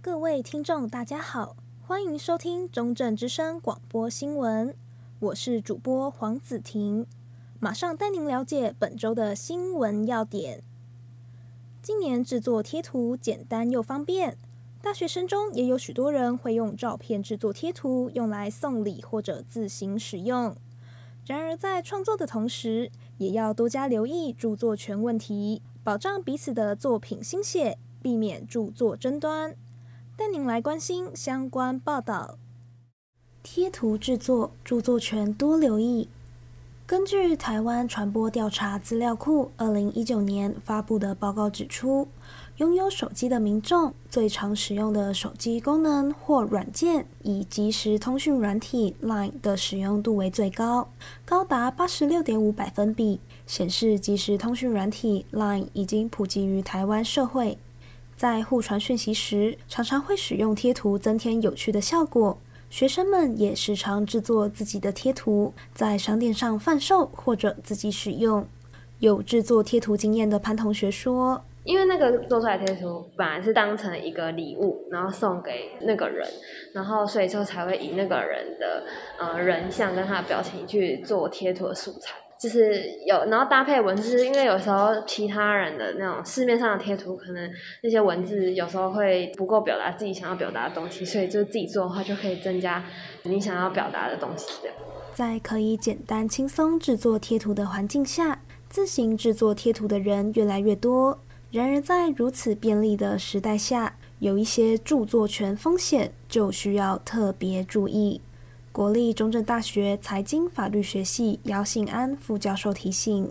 各位听众，大家好，欢迎收听中正之声广播新闻，我是主播黄子婷，马上带您了解本周的新闻要点。今年制作贴图简单又方便，大学生中也有许多人会用照片制作贴图，用来送礼或者自行使用。然而，在创作的同时，也要多加留意著作权问题，保障彼此的作品心血，避免著作争端。带您来关心相关报道。贴图制作著作权多留意。根据台湾传播调查资料库二零一九年发布的报告指出，拥有手机的民众最常使用的手机功能或软件，以即时通讯软体 LINE 的使用度为最高，高达八十六点五百分比，显示即时通讯软体 LINE 已经普及于台湾社会。在互传讯息时，常常会使用贴图增添有趣的效果。学生们也时常制作自己的贴图，在商店上贩售或者自己使用。有制作贴图经验的潘同学说：“因为那个做出来贴图本来是当成一个礼物，然后送给那个人，然后所以说才会以那个人的呃人像跟他的表情去做贴图的素材。”就是有，然后搭配文字，因为有时候其他人的那种市面上的贴图，可能那些文字有时候会不够表达自己想要表达的东西，所以就自己做的话，就可以增加你想要表达的东西的。在可以简单轻松制作贴图的环境下，自行制作贴图的人越来越多。然而，在如此便利的时代下，有一些著作权风险就需要特别注意。国立中正大学财经法律学系姚信安副教授提醒：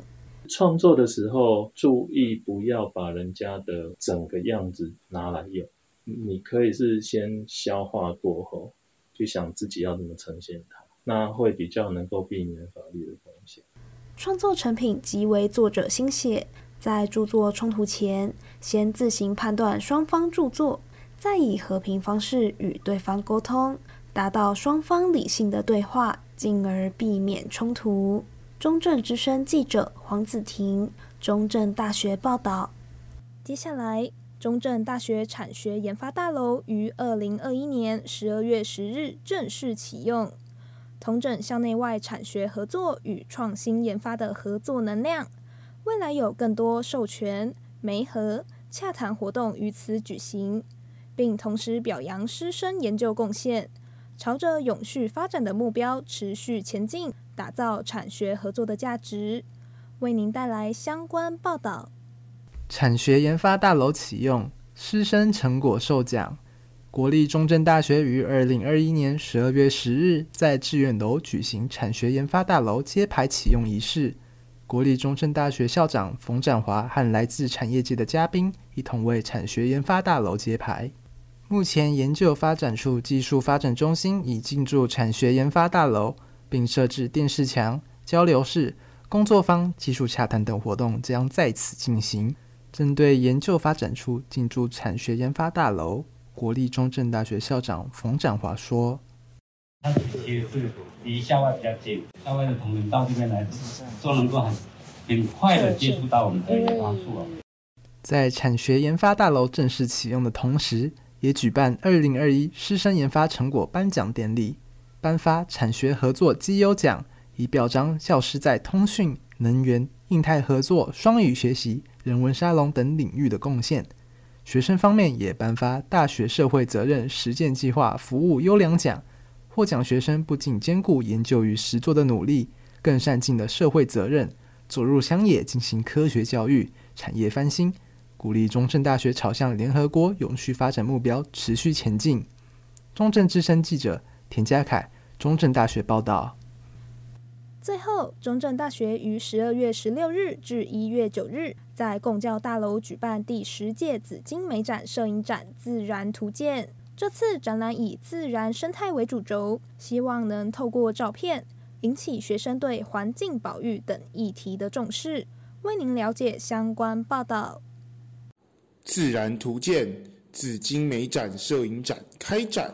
创作的时候注意不要把人家的整个样子拿来用，你可以是先消化过后，去想自己要怎么呈现它，那会比较能够避免法律的风险。创作成品即为作者心血，在著作冲突前，先自行判断双方著作，再以和平方式与对方沟通。达到双方理性的对话，进而避免冲突。中正之声记者黄子婷，中正大学报道。接下来，中正大学产学研发大楼于二零二一年十二月十日正式启用，同整校内外产学合作与创新研发的合作能量。未来有更多授权、媒合、洽谈活动于此举行，并同时表扬师生研究贡献。朝着永续发展的目标持续前进，打造产学合作的价值，为您带来相关报道。产学研发大楼启用，师生成果授奖。国立中正大学于二零二一年十二月十日在致远楼举行产学研发大楼揭牌启用仪式。国立中正大学校长冯展华和来自产业界的嘉宾一同为产学研发大楼揭牌。目前，研究发展处技术发展中心已进驻产学研发大楼，并设置电视墙、交流室、工作坊、技术洽谈等活动将在此进行。针对研究发展处进驻产学研发大楼，国立中正大学校长冯展华说：“它其实是离校外比较近，校外的同仁到这边来，都能够很很快的接触到我们的研发处。”在产学研发大楼正式启用的同时，也举办二零二一师生研发成果颁奖典礼，颁发产学合作绩优奖，以表彰教师在通讯、能源、印太合作、双语学习、人文沙龙等领域的贡献。学生方面也颁发大学社会责任实践计划服务优良奖，获奖学生不仅兼顾研究与实作的努力，更善尽了社会责任，走入乡野进行科学教育、产业翻新。鼓励中正大学朝向联合国永续发展目标持续前进。中正之声记者田家凯，中正大学报道。最后，中正大学于十二月十六日至一月九日，在共教大楼举办第十届紫金美展摄影展《自然图鉴》。这次展览以自然生态为主轴，希望能透过照片引起学生对环境保育等议题的重视。为您了解相关报道。自然图鉴紫金美展摄影展开展，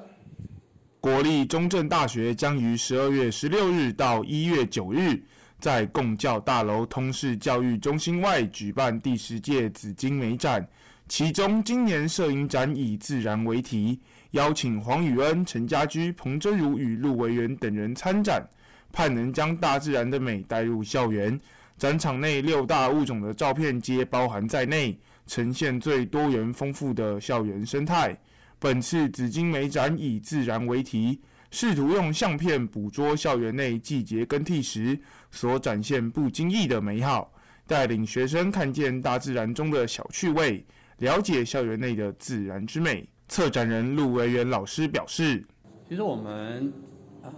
国立中正大学将于十二月十六日到一月九日，在共教大楼通识教育中心外举办第十届紫金美展，其中，今年摄影展以“自然”为题，邀请黄宇恩、陈家驹、彭真如与陆维元等人参展，盼能将大自然的美带入校园。展场内六大物种的照片皆包含在内，呈现最多元丰富的校园生态。本次紫金美展以“自然”为题，试图用相片捕捉校园内季节更替时所展现不经意的美好，带领学生看见大自然中的小趣味。了解校园内的自然之美，策展人陆维元老师表示：“其实我们，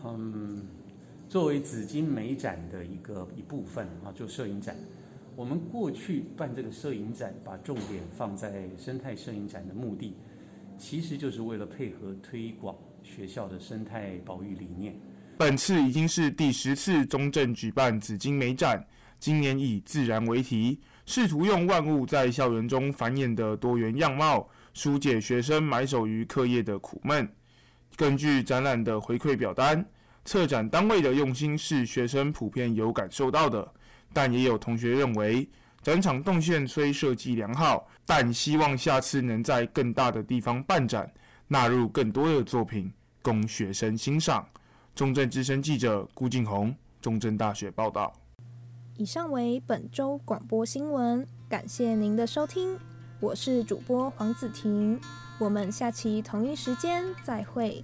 嗯，作为紫金美展的一个一部分啊，就摄影展，我们过去办这个摄影展，把重点放在生态摄影展的目的，其实就是为了配合推广学校的生态保育理念。本次已经是第十次中正举办紫金美展，今年以自然为题。”试图用万物在校园中繁衍的多元样貌，纾解学生埋首于课业的苦闷。根据展览的回馈表单，策展单位的用心是学生普遍有感受到的，但也有同学认为，展场动线虽设计良好，但希望下次能在更大的地方办展，纳入更多的作品供学生欣赏。中正之声记者顾静红，中正大学报道。以上为本周广播新闻，感谢您的收听，我是主播黄子婷，我们下期同一时间再会。